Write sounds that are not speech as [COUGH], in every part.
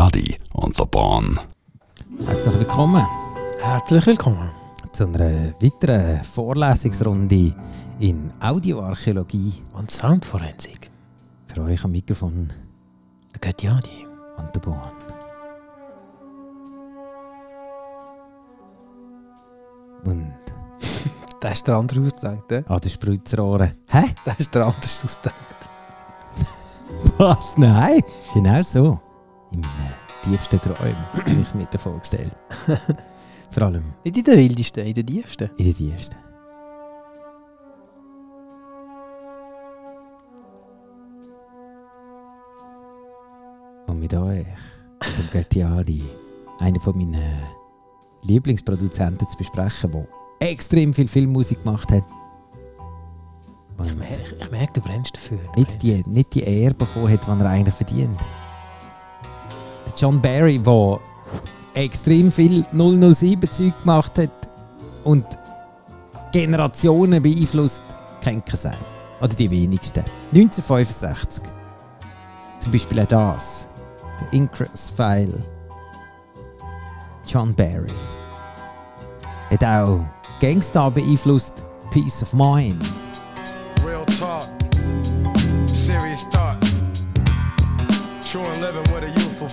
Adi und der Bahn. Herzlich willkommen Herzlich willkommen. zu einer weiteren Vorlesungsrunde in Audioarchäologie. Und Soundforensik. Für euch am Mikrofon Der Göttiadi. und der Bahn. Und [LAUGHS] Das ist der andere ausgedacht, eh? an den Spritzerohren. Hä? Das ist der andere ausgedacht. [LAUGHS] Was? Nein? Genau so. In meinen tiefsten Träumen [CLEARS THROAT] habe ich mir das vorgestellt. [LAUGHS] Vor allem Nicht in den wildesten, in den tiefsten. in den tiefsten. Und mit euch, mit dem Göttiadi, einer von meinen Lieblingsproduzenten zu besprechen, der extrem viel Filmmusik gemacht hat. Und Ich merke, ich merke du brennst dafür. Du nicht brennst. die, nicht die Ehre bekommen hat, die er eigentlich verdient. John Barry, der extrem viel 007-Zeug gemacht hat und Generationen beeinflusst, kennt sein. Oder die wenigsten. 1965. Zum Beispiel auch das. Der Incrus-File. John Barry. Hat auch Gangster beeinflusst. Peace of Mind. Real talk, serious thought.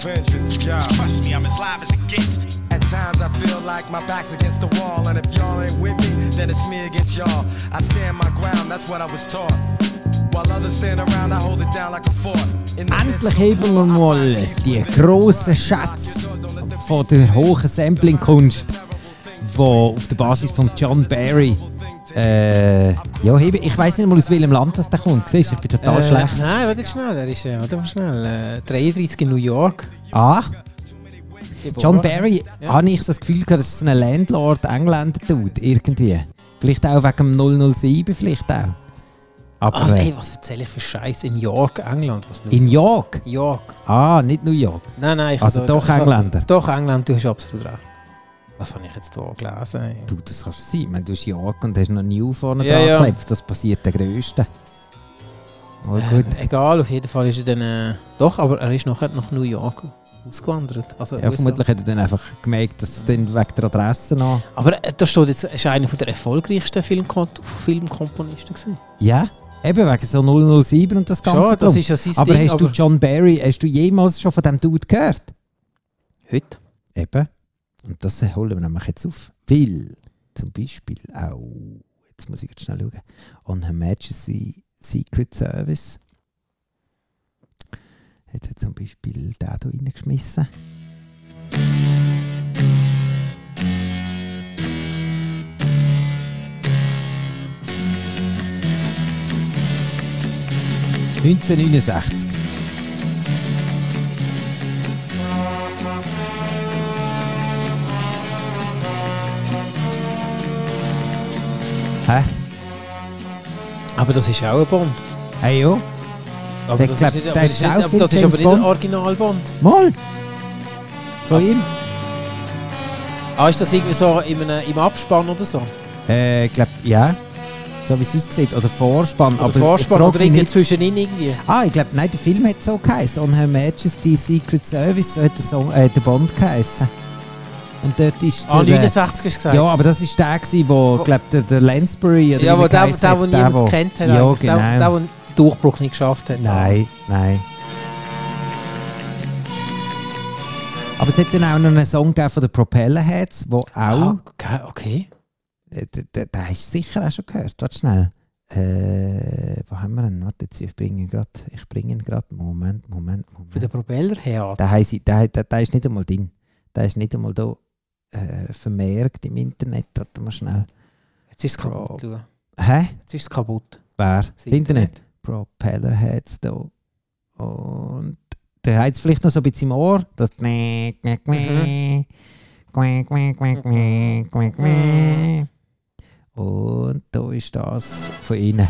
Vengeance, yeah. Trust me, I'm as live as it gets. At times I feel like my back's against the wall, and if y'all ain't with me, then it's me against y'all. I stand my ground, that's what I was taught. While others stand around, I hold it down like a fort. Endlich of heben wir mal die grossen Schätze von der hohen Sampling-Kunst, die auf der Basis von John Barry äh, ja. Ich weiß nicht mal aus welchem Land das da kommt. Siehst ich bin total Äh, schlecht. Nein, warte schnell. Er ist, äh, warte mal schnell. Äh, 33 in New York. Ah, John. Barry, Ja. habe ich das Gefühl gehabt, das ist ein Landlord, Engländer tut irgendwie. Vielleicht auch wegen dem 007, vielleicht auch. Aber Also, ey, was erzähle ich für Scheiß in York, England? Was in York? York. Ah, nicht New York. Nein, nein. Ich Also doch Engländer. Doch England, du hast absolut recht. Was habe ich jetzt hier gelesen? Du, das kannst du sein. Ich meine, du hast York und hast noch New vorne Ja, dran ja. geklebt. Das passiert der Größte. Oh, gut. Äh, egal, auf jeden Fall ist er dann... Äh, doch, aber er ist nachher nach New York ausgewandert. Also Ja, USA. vermutlich hat er dann einfach gemerkt, dass es dann wegen der Adresse noch. Aber äh, da steht jetzt, ist einer der erfolgreichsten Filmkon Filmkomponisten gewesen. Ja, eben wegen so 007 und das Ganze. Schon, das ist ja sein aber Ding. hast du John Barry, hast du jemals schon von dem Dude gehört? Heute? Eben. Und das holen wir nämlich jetzt auf. Weil zum Beispiel auch, jetzt muss ich jetzt schnell schauen, on Her Majesty Secret Service hat er zum Beispiel den hier reingeschmissen. «1969. Hä? Aber das ist auch ein Bond. Hey jo? Aber Der das glaub- ist, nicht, der aber das ist, nicht, auch aber viel das ist James aber nicht ein Bond. Original Bond. Mal! Von ihm? Ah, ist das irgendwie so in einem, im Abspann oder so? Äh, ich glaube, ja. So wie es aussieht. Oder Vorspann. Oder aber Vorspann frag oder mich irgendwie nicht. zwischen ihnen irgendwie? Ah, ich glaube, nein, der Film hat so geheißen. On Her Majesty Secret Service so hat der, Song, äh, der Bond geheißen. Und dort ist Ah, der, äh, 69 hast du gesagt. Ja, aber das ist der, gewesen, wo, Wo- glaub, der, der Lansbury oder ja er der, der, hat, der niemand wo- kennt hat. Ja, genau. Der, der, der den Durchbruch nicht geschafft hat. Nein, nein. Aber es hat dann auch noch einen Song von den Propellerheads, wo auch... Ah, okay. Äh, Den, den, den hast du sicher auch schon gehört. Warte schnell. Äh, wo haben wir ihn? Warte, jetzt, ich bringe ihn gerade. Ich bringe ihn gerade. Moment, Moment, den Moment. Propeller her. Der, heisst, der, der, der ist nicht einmal drin. Der ist nicht einmal da äh, vermerkt im Internet. Warte mal schnell. Jetzt ist es kaputt. du. Hä? Jetzt ist es kaputt. Wer? Das Internet? Propellerheads da. Und der hat es vielleicht noch so ein bisschen im Ohr. Das. Quack. Und da ist das von innen.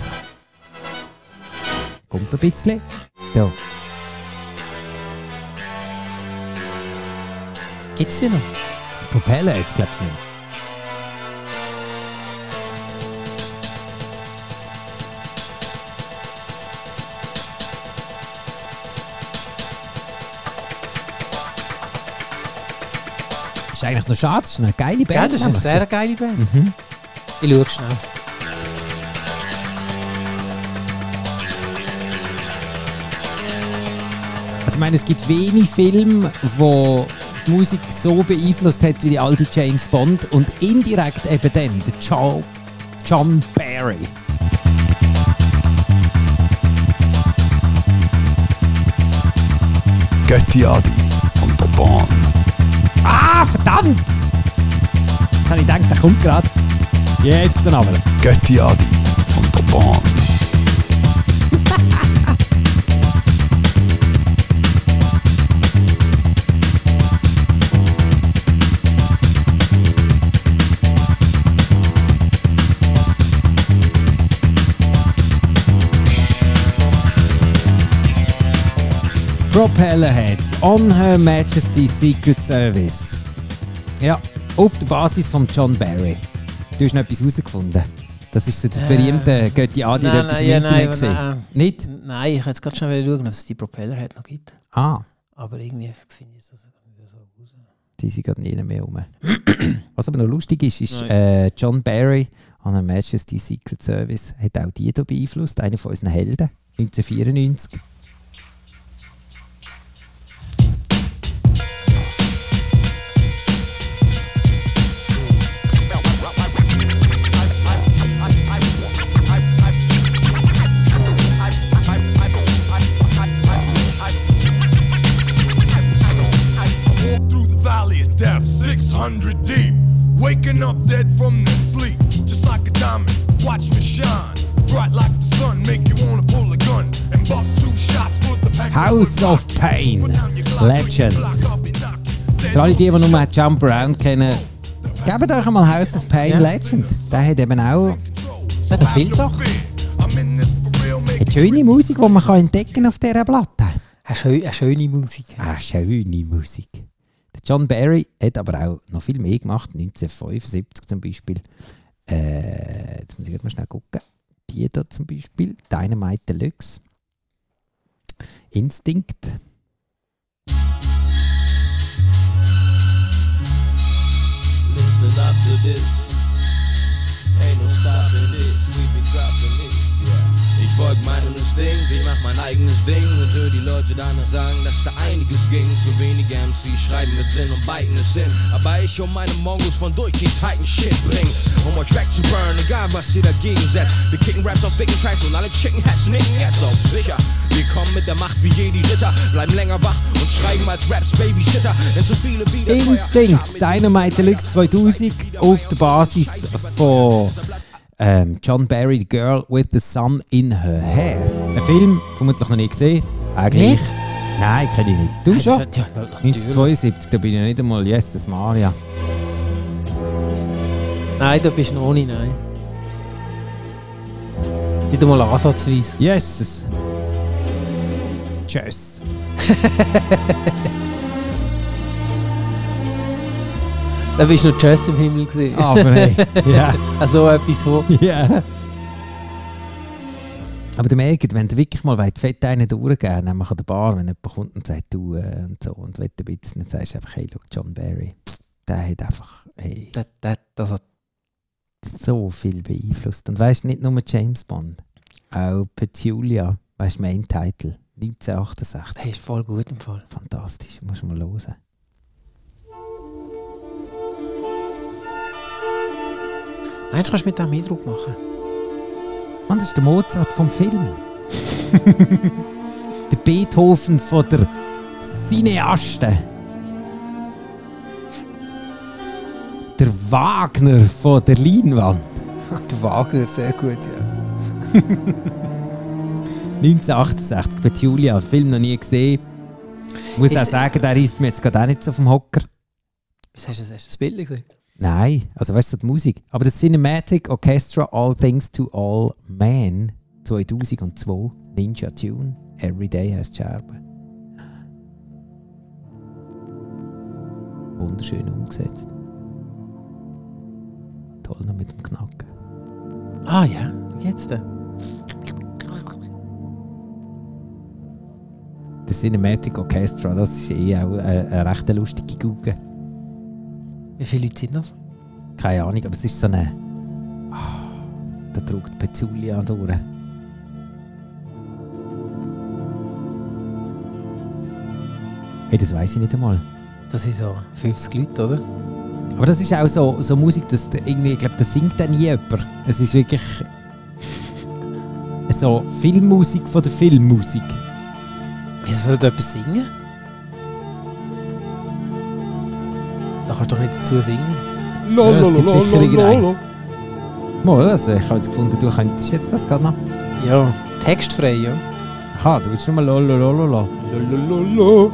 Kommt ein bisschen. Da. Gibt es die noch? Propeller jetzt, glaubst du nicht. Ist eigentlich noch schade, das ist eine geile Band. Ja, das ist eine sehr geile Band. Mhm. Ich schaue schnell. Also ich meine, es gibt wenig Filme, wo die Musik so beeinflusst hat wie die alte James Bond und indirekt eben dann der John, John Barry. Götti Adi und der Bahn. Ah, verdammt! Jetzt habe ich gedacht, der kommt gerade. Jetzt dann aber. Götti Adi und der Bahn. Propellerheads on Her Majesty's Secret Service. Ja, auf der Basis von John Barry. Du hast noch etwas herausgefunden. Das ist so das berühmte Götti Adi, der etwas nein, im Internet gesehen. nein. Nicht? Nein, ich jetzt gerade schnell schauen, ob es die Propeller hat noch gibt. Ah, Aber irgendwie finde ich das wieder so raus. die sind gerade nie mehr rum. [CLEARS THROAT] Was aber noch lustig ist, ist äh, John Barry an Her Majesty's Secret Service hat auch die hier beeinflusst, einer von unseren Helden, 1994. 600 deep. Waking up dead from their sleep, just like a diamond. Watch me shine, bright like the sun. Make you wanna pull a gun and buck two shots for the pack. House of Pain, Legend. Für alle, die, die nur Jump Around kennen, gebt euch einmal House of Pain Ja. Legend. Der hat eben auch noch viele Sachen. eine schöne Musik, die man kann entdecken auf dieser Platte. Eine, schö eine schöne Musik. Ah, schöne Musik. John Barry hat aber auch noch viel mehr gemacht, 1975 zum Beispiel. Äh, jetzt muss ich mal schnell gucken. Die da zum Beispiel, Dynamite Deluxe. Instinct. Listen up to this. Ain't no stopping this. We be dropping this, yeah. Ich folg meinem Instinkt, ich mach mein eigenes Ding und hör die Leute danach sagen, dass da einiges ging. Zu wenige MCs schreiben mit Sinn und beiten es hin. Aber ich um meine Mongos von durch den Titan Shit bring. Um euch wegzuburnen, egal was ihr dagegen setzt. Wir kicken Raps auf dicken Tracks und alle Chicken Hats nicken jetzt auf sicher. Wir kommen mit der Macht wie Jedi Ritter, bleiben länger wach und schreiben als Raps Babysitter. Denn zu viele wieder Instinct, Dynamite Deluxe 2000 auf der Basis von ähm, John Barry, The Girl with the Sun in Her Hair. Ein Film, vermutlich noch nie gesehen. Eigentlich. Nicht? Nein, kenne ich nicht. Du schon? Ja, ja, natürlich. 1972, da bin ich nicht einmal Jesus Maria. Nein, da bist du noch nicht, nein. Nicht einmal ansatzweise. Jesus. Tschüss. [LAUGHS] Da bist du noch Jazz im Himmel gesehen. Aber hey, [LAUGHS] ja. Also etwas von. Ja. Aber ihr merkt, wenn ihr wirklich mal wollt, fett einen durchgeben nämlich an der Bar, wenn jemand kommt und sagt, du äh, und so, und will ein bisschen, dann sagst du einfach, hey, look, John Barry, der hat einfach, hey, Das, das, das hat so viel beeinflusst. Und weißt du, nicht nur James Bond, auch Petulia, weißt du, Main Title, 1968. das ist voll gut im Fall. Fantastisch, muss man hören. Meinst du, kannst du mit dem Eindruck machen? Mann, das ist der Mozart vom Film. [LAUGHS] der Beethoven von der Cineasten. Der Wagner von der Leinwand. [LAUGHS] Der Wagner, sehr gut, ja. [LAUGHS] 1968, Petulia, Film noch nie gesehen. Muss Ist- auch sagen, der ist mir jetzt gerade auch nicht so vom Hocker. Was hast du, das Bild gesehen? Nein, also weißt du, die Musik. Aber das Cinematic Orchestra All Things to All Men 2002, Ninja Tune, Every Day heißt Scherbe. Wunderschön umgesetzt. Toll noch mit dem Knacken. Ah ja, geht's denn? Das Cinematic Orchestra, das ist eh auch eine, eine recht lustige Gucke. Wie viele Leute sind das? Keine Ahnung, aber es ist so eine. Ah, da drückt Petulia durch. Hey, das weiß ich nicht einmal. Das sind so 50 Leute, oder? Aber das ist auch so, so Musik, dass irgendwie, ich glaube, das singt dann nie jemand. Es ist wirklich [LAUGHS] so Filmmusik von der Filmmusik. Wieso soll da etwas singen? Kannst doch nicht dazu singen. Ja, es gibt sicher irgendeinen. Mal, also ich habe jetzt gefunden, du könntest jetzt das gerade noch. Ja, textfrei, ja. Aha, du willst nur mal lololololo. [LAUGHS]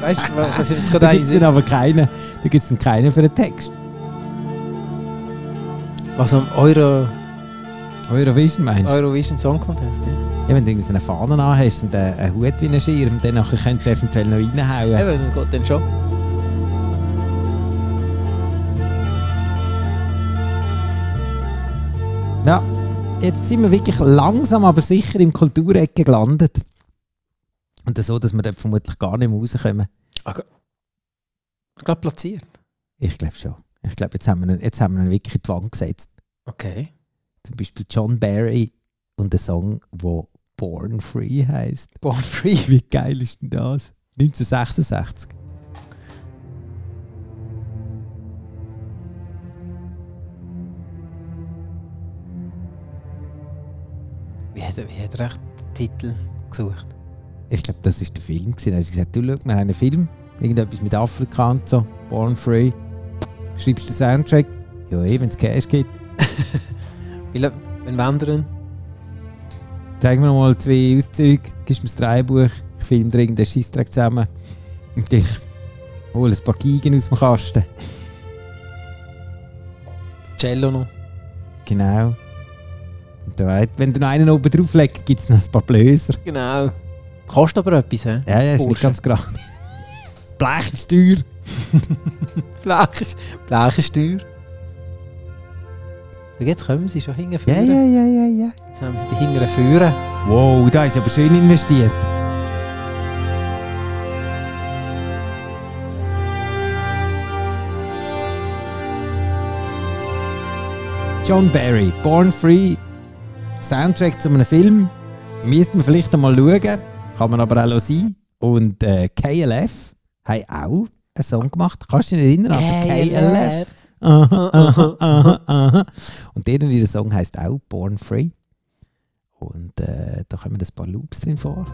Weißt du, was ist jetzt [LAUGHS] Da gerade gibt es aber keinen, da gibt's dann keinen für den Text. Was am Euro, Eurovision meinst du? Eurovision Song Contest, ja. Ja, wenn du irgendeine Fahne an hast und einen Hut wie einen Schirm, dann könntest du eventuell noch reinhauen. Eben, dann geht dann schon. Jetzt sind wir wirklich langsam, aber sicher im Kulturecke gelandet. Und so, dass wir dort vermutlich gar nicht mehr rauskommen. Gerade platziert. Ich glaube schon. Ich glaube, jetzt haben wir ihn, jetzt haben wir ihn wirklich in die Wand gesetzt. Okay. Zum Beispiel John Barry und der Song, wo Born Free heißt. Born Free. Wie geil ist denn das? 1966. hat, er- wie hat er echt den Titel gesucht? Ich glaube, das war der Film. Da haben sie gesagt, du schau, wir haben einen Film, irgendetwas mit Afrika und so, Born Free. Schreibst du den Soundtrack? Ja, eh, wenn es Cash gibt. [LAUGHS] Wenn wandern. Zeig mir noch mal zwei Auszüge, gibst mir das Drehbuch, ich filme dir irgendeinen Scheissdreck zusammen und ich hole ein paar Gigen aus dem Kasten. Das Cello noch. Genau. Da wenn du noch einen oben drauf legst, gibt es noch ein paar Blöser. Genau. Kostet aber etwas, hä? Ja, ja, ist nicht ganz gerade. [LAUGHS] Blech ist teuer. [LAUGHS] Blech Blech ist teuer. Und Jetzt kommen sie schon hinten Ja, ja, ja, ja, ja. Jetzt haben sie die hinteren Führer. Wow, da ist aber schön investiert. John Barry, Born Free, Soundtrack zu einem Film. Müsste man vielleicht einmal schauen, kann man aber auch sein. Und äh, KLF haben auch einen Song gemacht. Kannst du dich erinnern KLF? Aha, aha, aha, aha. Und deren ihr Song heißt auch Born Free. Und äh, da kommen ein paar Loops drin vor.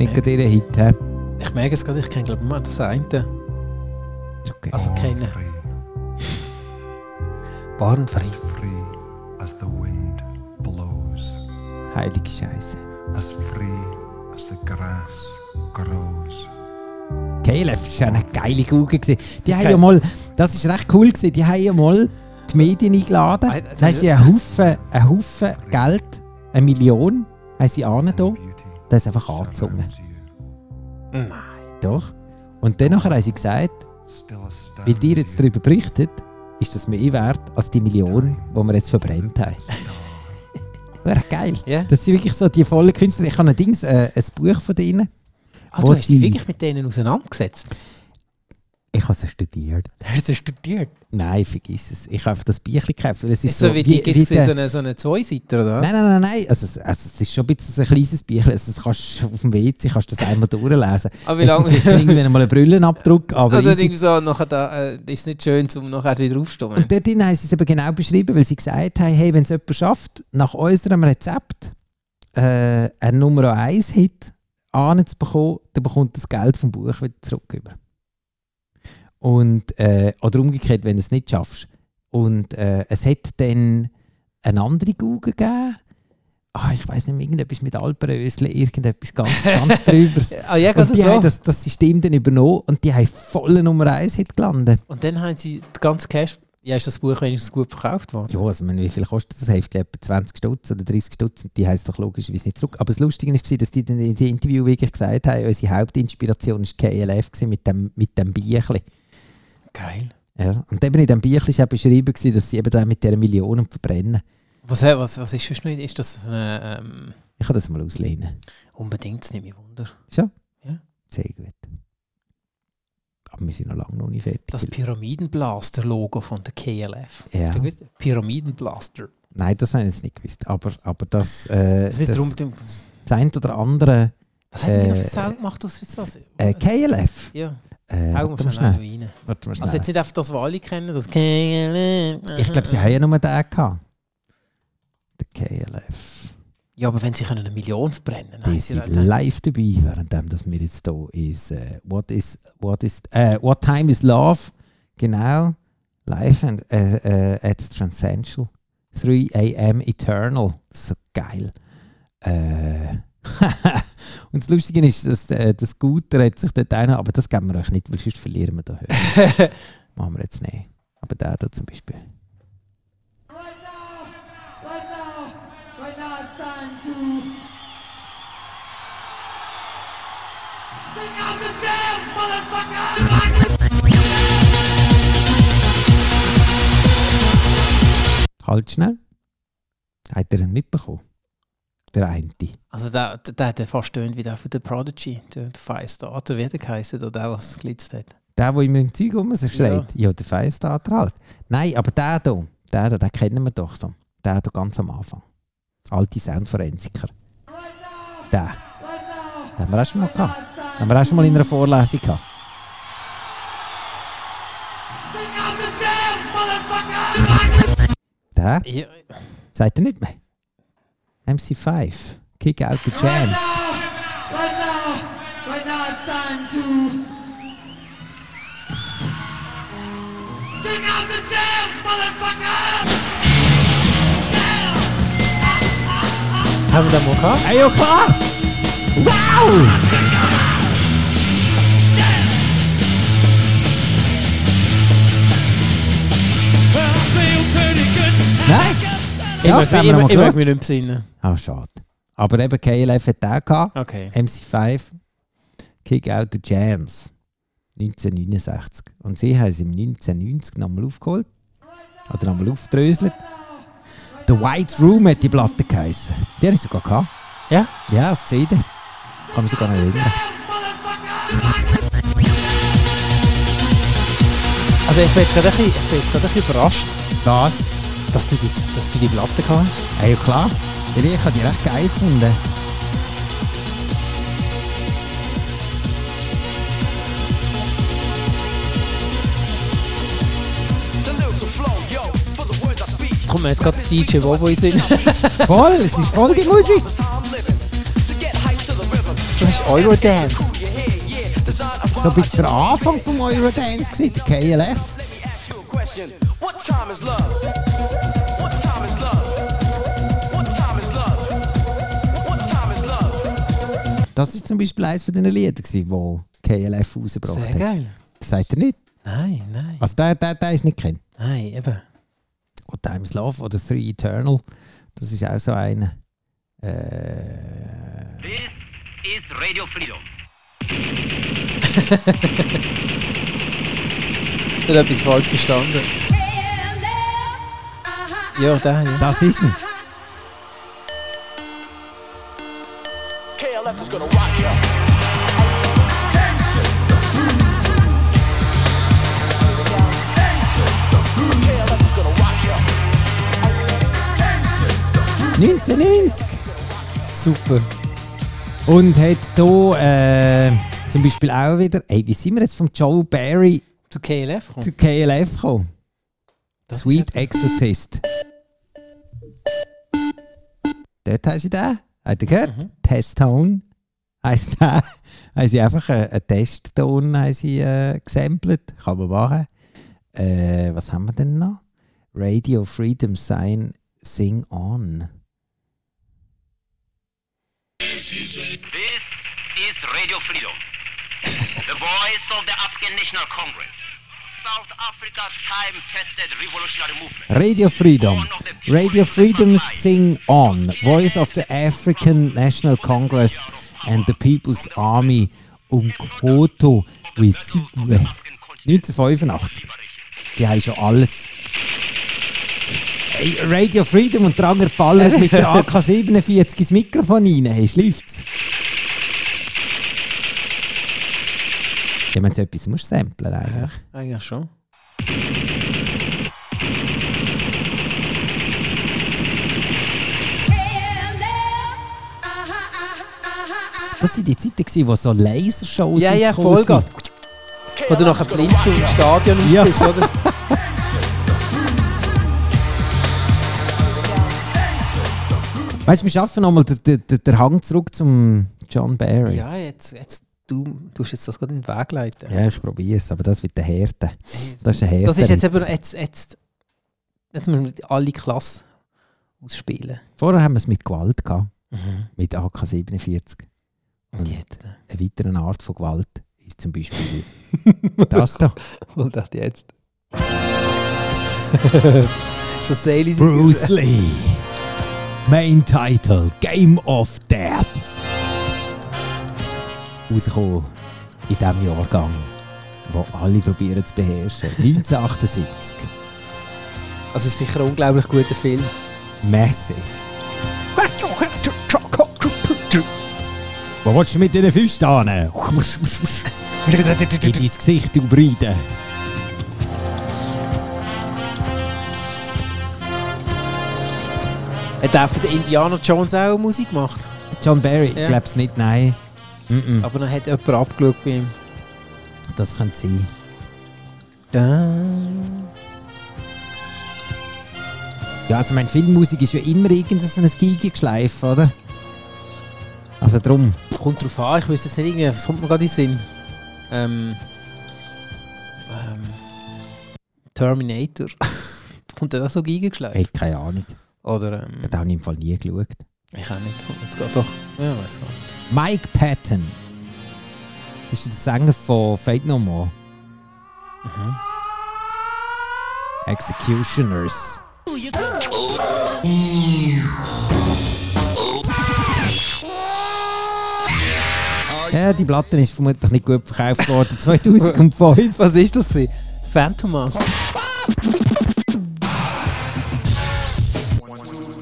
Dir einen Hit, hä? Ich merke es gerade, ich kenne glaube ich mal das eine. Ist okay. Also. Free, Barnfrei. as free as the wind blows, Heilige Scheiße. as free as the grass grows. KLF war eine geile Gugge. gewesen. Die haben Okay. ja mal, das ist recht cool, gewesen, die haben ja mal die Medien eingeladen. Ah, Da haben sie einen Haufen, einen Haufen Geld, eine Million, haben sie angetan. Beauty Das ist einfach angezogen. Nein. Doch. Und dann haben sie gesagt, weil ihr jetzt darüber berichtet, ist das mehr wert als die Million, die wir jetzt verbrennt haben. [LAUGHS] Wäre geil. Ja. Das sind wirklich so die vollen Künstler. Ich habe ein, Dings, äh, ein Buch von denen. Ah, du hast dich wirklich mit denen auseinandergesetzt? Ich habe es studiert. [LAUGHS] Hast du studiert? Nein, vergiss es. Ich habe einfach das Büchlein gekauft, weil es ist so, so wie die wie wie so eine, so eine Zweiseiter, oder? Nein, nein, nein, nein. Also, es- also, es ist schon ein bisschen ein kleines Büchlein. Also, das kannst du auf dem WC kannst du das einmal durchlesen. [LAUGHS] Aber wie lange? dann vielleicht irgendwann mal einen Brillenabdruck, [LAUGHS] aber Oder easy. irgendwie so, nachher da, äh, ist es nicht schön, um nachher wieder aufzustehen. Und dort haben sie es eben genau beschrieben, weil sie gesagt haben, hey, wenn es jemand schafft, nach unserem Rezept äh, einen Nummer 1 Hit anzubekommen, dann bekommt das Geld vom Buch wieder zurück. Über. Und, äh, oder umgekehrt, wenn du es nicht schaffst. Und äh, es hat dann eine andere Google gegeben. Ah, ich weiß nicht mehr, irgendetwas mit Alpenrösle, irgendetwas ganz, [LAUGHS] ganz drüber. Ah, ja, Und die haben so. das, das System dann übernommen und die haben voll Nummer 1 Hit gelandet. Und dann haben sie die ganze Cash... Ja, ist das Buch wenigstens gut verkauft worden? Ja, also ich meine, wie viel kostet das Heft? Etwa 20 Stutz oder 30 Stutz? Und Die heisst doch logischerweise nicht zurück. Aber das Lustige war, dass die in dem Interview wirklich gesagt haben, unsere Hauptinspiration war KLF mit dem, mit dem Bierchen. Geil. Ja. Und eben in diesem Büchlein war beschrieben, gewesen, dass sie eben da mit dieser Millionen verbrennen. Was, äh, was, was ist das noch? Ist das äh, ähm, Ich kann das mal auslehnen. unbedingt, das nimmt mich Wunder. Sehr gut. Aber wir sind noch lange noch nicht fertig. Das Pyramidenblaster-Logo von der KLF. ja. Hast du gewusst? Pyramidenblaster. Nein, das habe ich jetzt nicht gewusst. Aber, aber das, äh, Das wird das, das ein oder andere was haben die noch Äh, für Sound gemacht aus jetzt das? äh, KLF. ja, Äh, hau mal schnell rein. Also jetzt nicht einfach das, was alle kennen, das KLF. ich glaube, sie haben ja nur den gehabt. Der KLF. Ja, aber wenn sie können eine Million verbrennen Die haben sind live dabei, während dass wir jetzt hier ist. Äh, what is what is äh, What Time is Love? Genau. Live and, äh, äh, at Transcendental. 3 AM Eternal. So geil. Äh, [LAUGHS] und das Lustige ist, dass äh, der Scooter hat sich dort einer, aber das geben wir euch nicht, weil sonst verlieren wir da Höhe. [LAUGHS] Machen wir jetzt nicht. Aber der da zum Beispiel. Halt schnell. Hat er ihn mitbekommen? Der eine. Also der, der, hat ja fast tönt wie der von der Prodigy, der, der Firestarter, wie der geheißen, oder der, was glitzt hat. Der, der immer im Zeug rum so schreit. Ja, der Firestarter halt. Nein, aber der hier, der hier, den kennen wir doch so. Der hier ganz am Anfang. Alte Soundforensiker. Der. Den haben wir auch schon mal gehabt. Den haben wir auch schon mal in einer Vorlesung gehabt. Der? Ja, Sagt er nicht mehr? MC5. Kick out the jams. Right now, right now it's time to Bring out the dance, motherfucker! haben wir den mal gehabt? Hey, Ich haben mich- nicht besinnen. Ah, schade. Aber eben KLF hat den gehabt. Okay. MC5 Kick Out the Jams 1969. Und sie haben es im 1990 nochmal aufgeholt. Oder nochmal aufgedröselt. The White Room hat die Platte geheißen. Die habe ich sogar gehabt. Ja? Ja, als CD. Kann mich sogar noch erinnern. Also ich bin jetzt gerade ein bisschen, ich bin jetzt gerade ein bisschen überrascht, Das? Dass du die, dass du die Platte hast. Ja, ja klar. Weil ich habe die recht geil gefunden. Mir jetzt gerade DJ Bobo in Sinn. [LAUGHS] Voll, es ist voll die Musik. Das ist Eurodance. So ein bisschen der Anfang vom Eurodance gewesen, der KLF. Das war zum Beispiel eines von den Liedern, wo KLF rausgebracht Sehr hat. geil. Das sagt er nicht. Nein, nein. Also der, der, der ist nicht kennt. Nein, eben. Und Time's Love oder Three Eternal, das ist auch so einer. Äh, This is Radio Freedom. [LAUGHS] Ich habe etwas falsch verstanden. Ja, der, ja. das ist ihn. KLF is gonna rock you. KLF is gonna rock you. 1990! Super. Und hat hier äh, zum Beispiel auch wieder, ey, wie sind wir jetzt von Joe Barry Zu KLF kommt. zu KLF gekommen? Das Sweet ist Exorcist. Dort haben sie den. Habt ihr gehört? Testtone heisst [LAUGHS] der. haben sie einfach einen, einen Testton haben sie, äh, gesampelt. Kann man machen. Äh, was haben wir denn noch? Radio Freedom Sign Sing On. This is Radio Freedom, the voice of the African National Congress, Radio Freedom. Radio Freedom Sing On. Voice of the African National Congress and the People's Army Umkoto Wisiwe. 1985. Die haben schon alles. Hey, Radio Freedom und Dranger ballert mit der [LAUGHS] AK-47 ins Mikrofon rein. Hey, schläuft's? Ja, wenn du etwas musst samplen eigentlich. Eigentlich schon. Das waren die Zeiten, wo so Lasershows Ja, ja, Vollgas. sind. Wo du nachher blind zum Stadion Ja. bist, oder? Weißt du, wir schaffen nochmal den, den, den- den Hang zurück zum John Barry. Ja, jetzt, jetzt du tust jetzt das gerade in den Weg leiten. Ja, ich probiere es, aber das wird der Härte. Das ist der Härte. Das ist jetzt eben, jetzt, jetzt, jetzt müssen wir alle Klasse ausspielen. Vorher haben wir es mit Gewalt gehabt, Mhm. mit AK-47. Und jetzt? Eine weitere Art von Gewalt ist zum Beispiel [LAUGHS] das da. Und das jetzt? [LAUGHS] Bruce Lee. Main Title Game of Death. Rausgekommen in diesem Jahrgang, wo alle probieren zu beherrschen. 1978. Das ist sicher ein unglaublich guter Film. Massive. Wo willst du mit diesen Füßen hin? In dein Gesicht, du Brüder. Hat den Indiana Jones auch Musik gemacht. John Barry, Ja. ich glaube es nicht, nein. Mm-mm. Aber dann hat jemand abgeschaut bei ihm. Das könnte sein. Da. Ja, also meine Filmmusik ist ja immer irgendein Gigenschleif, oder? Also drum. Kommt drauf an, ich wüsste jetzt nicht irgendwie, was kommt mir gerade in den Sinn? Ähm, ähm, Terminator. [LAUGHS] kommt der da so gegengeschlagen? Ich keine Ahnung. Oder, ähm, Ich habe auch im Fall nie geschaut. Ich auch nicht. Jetzt geht doch. Ja, weiß gar nicht. Mike Patton. Das ist der Sänger von Fate No More. Mhm. Executioners. Ja, die Platte ist vermutlich nicht gut verkauft worden. [LAUGHS] 2005. Was ist das? gewesen? Phantomas.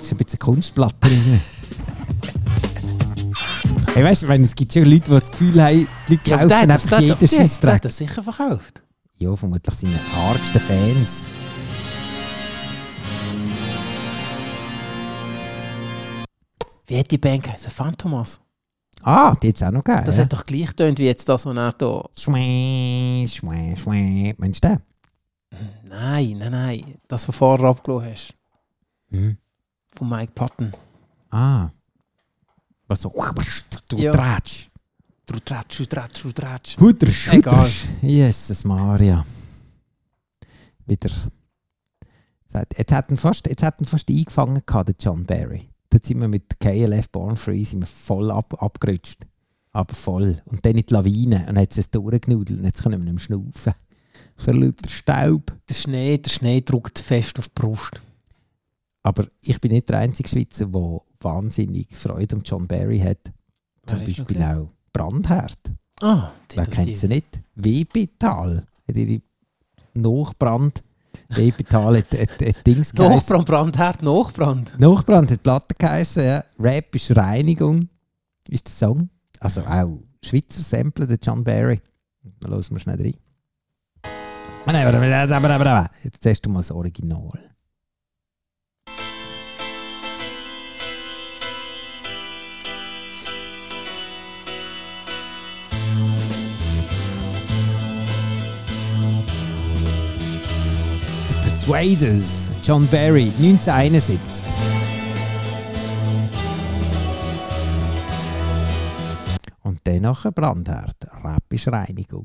ist ein bisschen Kunstplatte drin. Hey, weißt du, es gibt schon Leute, die das Gefühl haben, die Leute Ja, kaufen der, einfach der, jeden Scheissdreck. hat das sicher verkauft. Ja, vermutlich seine argsten Fans. Wie hat die Band geheißen? Phantomas. Ah, die hat es auch noch gegeben. Das ja. hat doch gleich getönt wie jetzt das, was er da... Schwäh, schwäh, schwäh. Meinst du den? Nein, nein, nein. Das, was du vorher abgelassen hast. Hm. Von Mike Patton. Ah. Was so. Du. Tratsch. Du tratsch, du tratsch, du tratsch. Hutter, Egal. Jesus Maria. Wieder. Jetzt ihn fast, jetzt fast eingefangen gehabt, der John Barry. Dort sind wir mit KLF Born Free sind wir voll ab, abgerutscht. Aber voll. Und dann in die Lawine. Und dann hat es durchgenudelt. Und jetzt können wir nicht mehr schnaufen. Für lauter Staub. Der Schnee, der Schnee drückt fest auf die Brust. Aber ich bin nicht der einzige Schweizer, der wahnsinnig Freude um John Barry hat. Zum Wer Beispiel auch Brandherd. Ah, Wer kennt sie nicht? Webital. Hat ihre Nachbrand. Webital hat, hat, hat Dings geheißen. Nachbrand, Brandherd, Nachbrand. Nachbrand hat Platte geheißen, ja. Rap ist Reinigung. Ist der Song. Also auch Schweizer Sample, der John Barry. Da hören wir schnell rein. Ah. Jetzt du mal das Original. Persuaders, John Barry, 1971. Und dann nachher Brandherd, Rap ist Reinigung.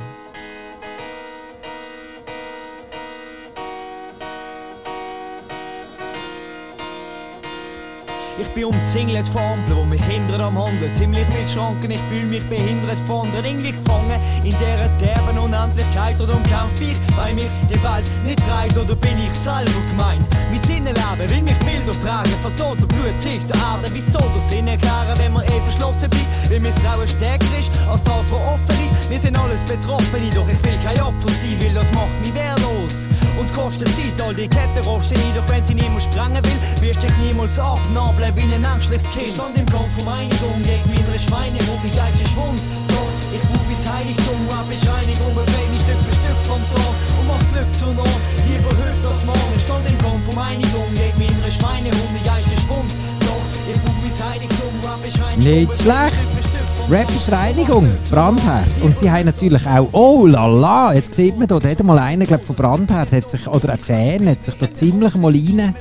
Ich bin umzingelt von Ampeln, wo mich hindern am Handeln. Ziemlich mit Schranken, ich fühle mich behindert von anderen. Irgendwie gefangen in dieser derben Unendlichkeit. Oder umkämpfe ich, weil mich die Welt nicht treibt. Oder bin ich selber gemeint? Mein Sinnenleben will mich Bilder prägen. Von und Blut der Erde. Wieso der Sinn erklären, wenn man eh verschlossen bleibt? Weil Misstrauen stärker ist als das, was offen liegt. Wir sind alles Betroffene, doch ich will kein Opfer sein, weil das macht mich wehrlos. Und kostet Zeit, all die Ketten rosten ein, doch wenn sie niemand sprengen will, wirst dich niemals abnabeln wie ein ängstliches Kind. Ich stand im Kampf um Einigung gegen meine Schweine, wo mein Geist ist wund. Doch ich brauch mein Heiligtum, hab Bescheinigung, beweg mich Stück für Stück vom Zorn und mach Glück zu nah, lieber heute als morgen. Ich stand im Kampf um Einigung gegen meine Schweine, wo mein Geist ist wund. Doch ich brauch mein Heiligtum, hab Bescheinigung, Nicht schlecht. Rap ist Reinigung, Brandherd. Und sie haben natürlich auch, oh la la, jetzt sieht man da, da hat mal einer glaub, von Brandherd, hat sich, oder ein Fan, hat sich da ziemlich mal rein,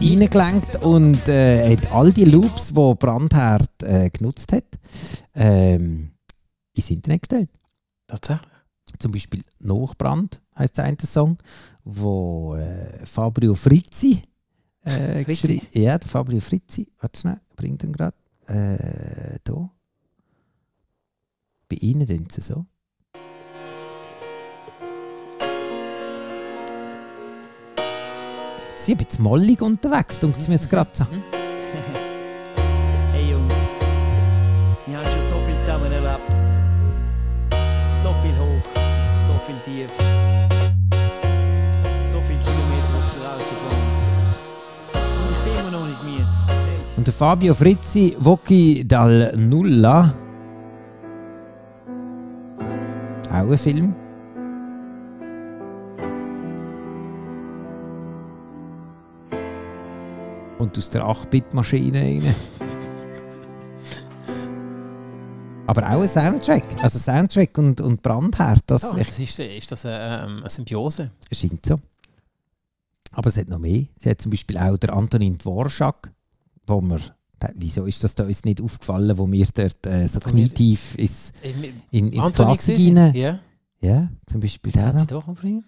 reingelenkt und äh, hat all die Loops, die Brandherd äh, genutzt hat, ähm, ins Internet gestellt. Tatsächlich. Zum Beispiel Nachbrand heisst der eine Song, wo äh, Fabio Frizzi, äh, Frizzi? Ja, der Fabio Frizzi. Warte schnell, bringt ihn gerade. Äh, da. Bei Ihnen sind sie so. Sie sind jetzt mollig unterwegs, denkt es mir jetzt gerade so. [LAUGHS] Hey Jungs, wir haben schon so viel zusammen erlebt. So viel hoch, so viel tief. So viel Kilometer auf der Autobahn. Und ich bin immer noch nicht müde. Hey. Und der Fabio Frizzi, Voci dal Nulla. Auch ein Film. Und aus der 8-Bit-Maschine rein. [LAUGHS] Aber auch ein Soundtrack. Also Soundtrack und, und Brandherd, das ich, das ist, ist das eine, ähm, eine Symbiose? scheint so. Aber es hat noch mehr. Sie hat zum Beispiel auch der Antonin Dvorak, wo wir, da- wieso ist das da uns nicht aufgefallen, wo wir dort äh, so knietief ist, in, ins Klassik rein. Ja. Ja, zum Beispiel der sie da. doch bringen.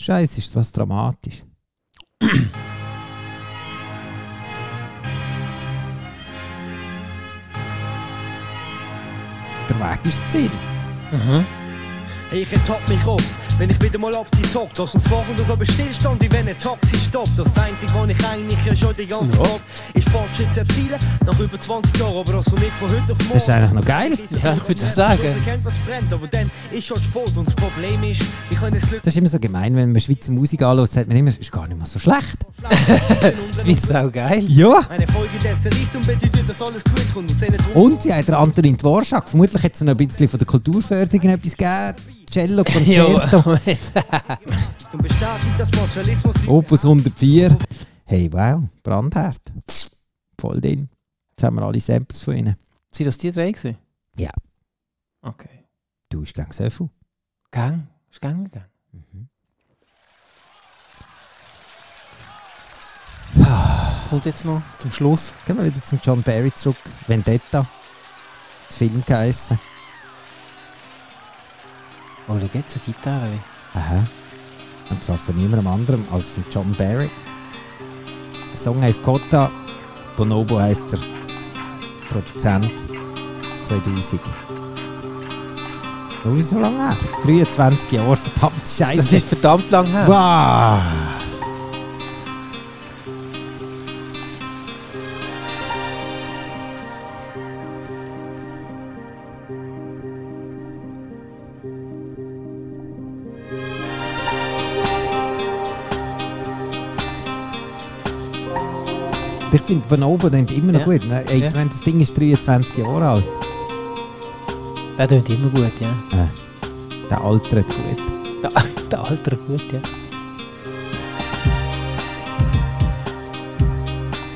Scheiße, ist das dramatisch. Der Weg ist das Ziel. Mhm. Hey, ich ertapp mich oft, wenn ich wieder mal auf die zockt. Doch das Wochen so bestillstand, wie wenn ein Taxi stoppt. Das Einzige, was ich eigentlich ja schon die ganze Ja. Zeit ist Fortschritt erzielen. Nach über 20 Jahren, aber also nicht von heute auf morgen. Das ist eigentlich noch geil. Ja, ich würde so sagen. Ich erkennt, was brennt, aber dann ist schon spät. Und das Problem ist, wir können das Glück Das ist immer so gemein, wenn man Schweizer Musik anschaut, sagt man immer, es ist gar nicht mal so schlecht. [LAUGHS] Wie ist auch geil. Ja. Eine Folge dessen Richtung bedeutet, dass alles gut kommt. Und hat der Antonin Dvorak, vermutlich hat es noch ein bisschen von der Kulturförderung etwas gegeben. Cello, [LAUGHS] Concerto, [LAUGHS] Opus 104. Hey, wow, Brandherd. Voll drin. Jetzt haben wir alle Samples von ihnen. Sind das die drei gewesen? Ja. Okay. Du bist gegen so viel. Gang. Ist gang gegangen. Was kommt jetzt noch zum Schluss? Gehen wir wieder zum John Barry zurück. Vendetta. Das Film geheissen. Oh, da gibt es eine Gitarre. Aha. Und zwar von niemandem anderem als von John Barry. Der Song heisst Cotta. Bonobo heisst der Produzent. 2000. Noch nicht so lange her. 23 Jahre, verdammt Scheiße. Das ist verdammt lang her. Wow. Ich finde Bonobo klingt immer noch Ja. gut. Ne? Ey, Ja. ich meine, das Ding ist 23 Jahre alt. Der tut immer gut, ja. Äh, der altert gut. Der, der Alter gut, ja.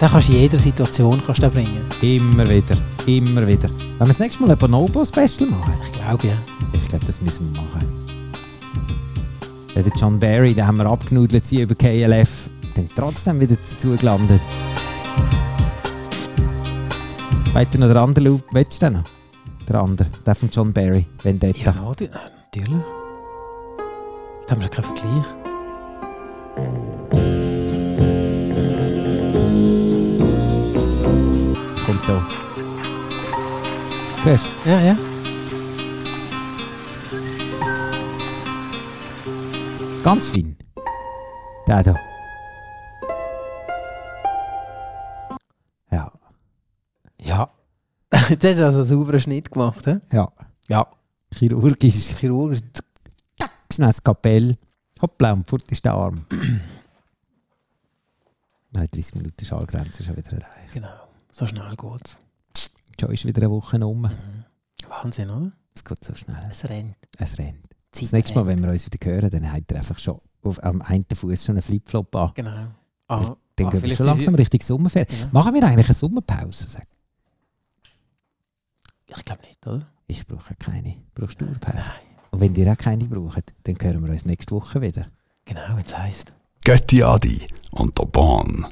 Den kannst du in jeder Situation kannst du bringen. Immer wieder, immer wieder. Wenn wir das nächste Mal ein Bonobo-Special machen? Ich glaube, ja. Ich glaube, das müssen wir machen. Ja, der John Barry, den haben wir abgenudelt über KLF. Dann trotzdem wieder dazu gelandet. Weiter noch der andere Loop. Willst du den noch? Der andere, der von John Barry, Vendetta. Ja, nati- äh, natürlich. Da haben wir keinen Vergleich. Kommt da. Hörst du? Ja, ja. Ganz fein. Der da. Jetzt hast du also einen sauberen Schnitt gemacht, hä? Ja. Ja. Chirurgisch. Chirurgisch. Schnell das Kapell. Hoppla, und fort ist der Arm. Haben 30 Minuten Schallgrenze schon wieder erreicht. Genau. So schnell geht's. Schon ist wieder eine Woche um. Wahnsinn, oder? Es geht so schnell. Es rennt. Es rennt. Zeit Das nächste Mal, rennt. wenn wir uns wieder hören, dann hat er einfach schon auf, am einen Fuß schon einen Flipflop an. Genau. Dann Ah, gehen ah, wir schon langsam Richtung Sommerferien. Ja. Machen wir eigentlich eine Sommerpause? Sag. Ich glaube nicht, oder? Ich brauche keine. Brauchst du eine Pause? Und wenn ihr auch keine braucht, dann hören wir uns nächste Woche wieder. Genau, wenn es heisst. Götti Adi und der Bahn.